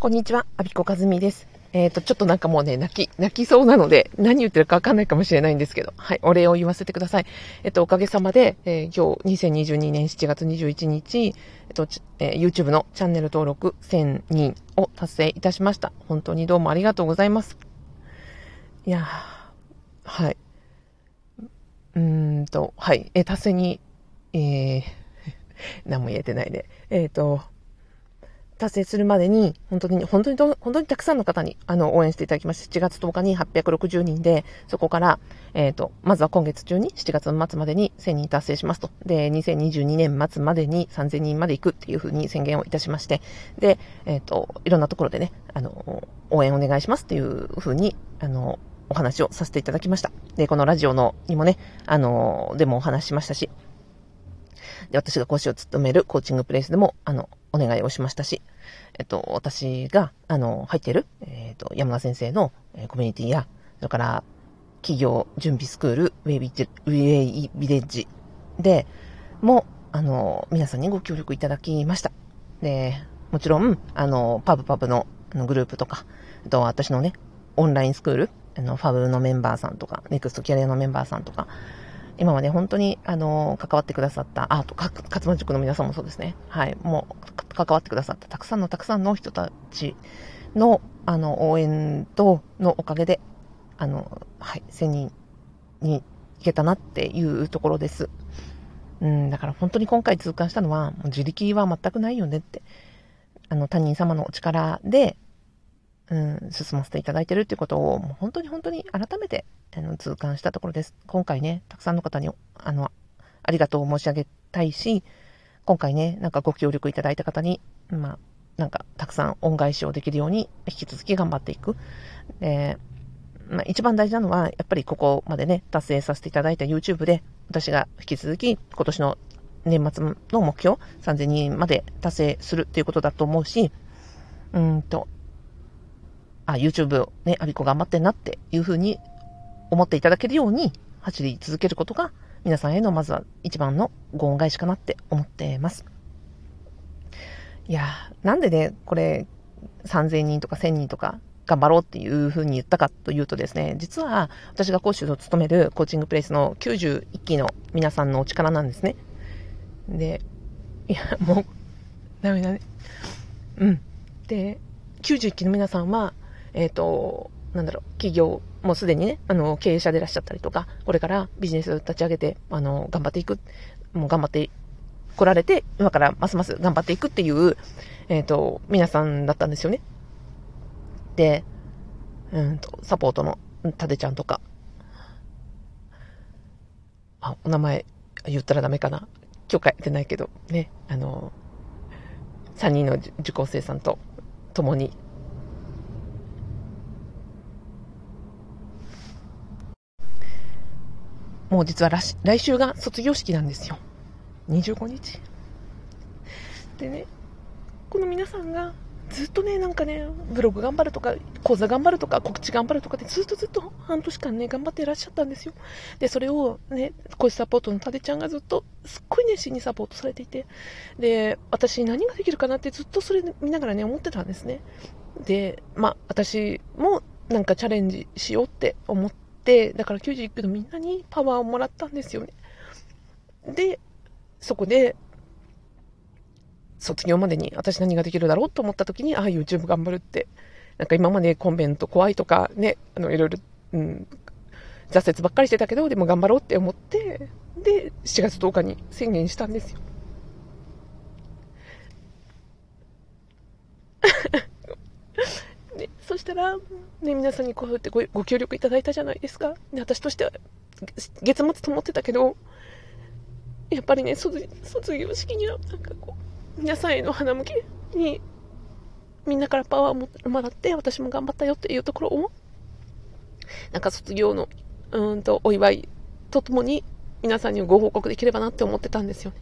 こんにちは、アビコカズミです。えっ、ー、と、ちょっとなんかもうね、泣き、泣きそうなので、何言ってるかわかんないかもしれないんですけど、はい、お礼を言わせてください。えっ、ー、と、おかげさまで、えー、今日、2022年7月21日、えっ、と、え YouTube のチャンネル登録1000人を達成いたしました。本当にどうもありがとうございます。いやーはい。うーんと、はい、え達成に、えー、何も言えてないね。えっ、と、達成するまでに、本当に、本当に、本当にたくさんの方に、あの、応援していただきまして、7月10日に860人で、そこから、えっ、ー、と、まずは今月中に、7月末までに1000人達成しますと。で、2022年末までに3000人まで行くっていうふうに宣言をいたしまして、で、えっ、ー、と、いろんなところでね、あの、応援お願いしますっていうふうに、あの、お話をさせていただきました。で、このラジオのにもね、あの、でもお話しましたし、で、私が講師を務めるコーチングプレイスでも、あの、お願いをしましたし、えっと、私が、あの、入ってる、えっと、山田先生の、コミュニティや、それから、企業準備スクール、ウェイビウェイビレッジでも、あの、皆さんにご協力いただきました。で、もちろん、あの、パブパブのグループとか、あと私のね、オンラインスクール、あの、ファブのメンバーさんとか、ネクストキャリアのメンバーさんとか、今まで本当に、あの、関わってくださった、あ、と、か、勝間塾の皆さんもそうですね。はい。もう、関わってくださったたくさんのたくさんの人たちの、あの、応援と、のおかげで、あの、はい、1000人に行けたなっていうところです。うん、だから本当に今回痛感したのは、もう自力は全くないよねって。あの、他人様のお力で、うん、進ませていただいてるっていうことを、もう本当に本当に改めて、あの、痛感したところです。今回ね、たくさんの方に、あの、ありがとう申し上げたいし、今回ね、なんかご協力いただいた方に、まあ、なんか、たくさん恩返しをできるように、引き続き頑張っていく。で、まあ、一番大事なのは、やっぱりここまでね、達成させていただいた YouTube で、私が引き続き、今年の年末の目標、3000人まで達成するっていうことだと思うし、うんと、あ、YouTube をね、アビコ頑張ってんなっていうふうに思っていただけるように走り続けることが皆さんへのまずは一番のご恩返しかなって思ってます。いやーなんでね、これ3000人とか1000人とか頑張ろうっていうふうに言ったかというとですね、実は私が講師を務めるコーチングプレイスの91期の皆さんのお力なんですね。で、いや、もう、ダメだね。うん。で、91期の皆さんは、えっ、ー、と、なんだろう、企業、もうすでにね、あの、経営者でいらっしゃったりとか、これからビジネスを立ち上げて、あの、頑張っていく、もう頑張って来られて、今からますます頑張っていくっていう、えっ、ー、と、皆さんだったんですよね。で、うんと、サポートのタデちゃんとか、あ、お名前言ったらダメかな。許可得てないけど、ね、あの、3人の受講生さんと共にもう実は来週が卒業式なんですよ。25日。でね、この皆さんがずっとね、なんかね、ブログ頑張るとか、講座頑張るとか、告知頑張るとかでずっとずっと半年間ね、頑張っていらっしゃったんですよ。で、それをね、講師サポートのタデちゃんがずっと、すっごい熱心にサポートされていて、で、私何ができるかなってずっとそれ見ながらね、思ってたんですね。で、まあ、私もなんかチャレンジしようって思って、だから91区のみんなにパワーをもらったんですよね。で、そこで、卒業までに私何ができるだろうと思った時に、ああ、YouTube 頑張るって。なんか今までコンベント怖いとかね、あの、いろいろ、うん、挫折ばっかりしてたけど、でも頑張ろうって思って、で、7月10日に宣言したんですよ。そしたら、ね、皆さんにこうやってごご協力いただいたじゃないですか。で私としては、月末と思ってたけど、やっぱりね、卒業式には、なんかこう、皆さんへの花向けに、みんなからパワーをもらって、私も頑張ったよっていうところを、なんか卒業の、うんと、お祝いとともに、皆さんにご報告できればなって思ってたんですよね。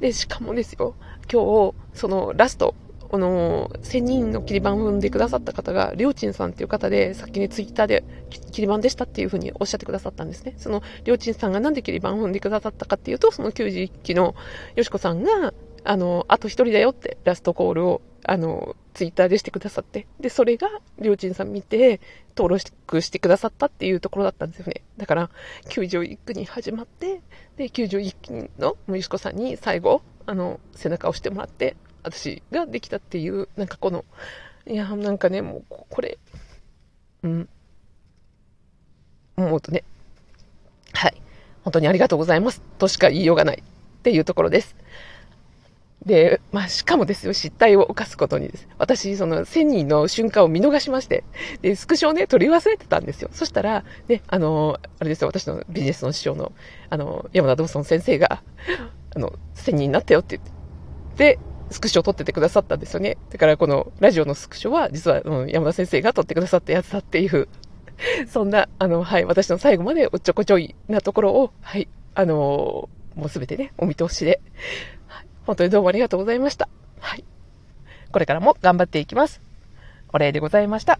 で、しかもですよ、今日、そのラスト、この、1000人の切り板を踏んでくださった方が、りょうちんさんっていう方で、さっきね、ツイッターで切り板でしたっていうふうにおっしゃってくださったんですね。その、りょうちんさんがなんで切り板を踏んでくださったかっていうと、その91期のよしこさんが、あの、あと一人だよってラストコールをあの、ツイッターでしてくださって、で、それが、りょうちんさん見て、登録してくださったっていうところだったんですよね。だから、球場一句に始まって、で、球場一句の息子さんに最後、あの、背中を押してもらって、私ができたっていう、なんかこの、いや、なんかね、もう、これ、うん。思うとね、はい。本当にありがとうございます。としか言いようがないっていうところです。で、まあ、しかもですよ、失態を犯すことにです。私、その、1000人の瞬間を見逃しまして、で、スクショをね、取り忘れてたんですよ。そしたら、ね、あの、あれですよ、私のビジネスの師匠の、あの、山田道尊先生が、あの、1000人になったよって言って、で、スクショを撮っててくださったんですよね。だからこのラジオのスクショは、実は、うん、山田先生が撮ってくださったやつだっていう、そんな、あの、はい、私の最後までおっちょこちょいなところを、はい、あのもうすべてね、お見通しで、はい、本当にどうもありがとうございました。はい。これからも頑張っていきます。お礼でございました。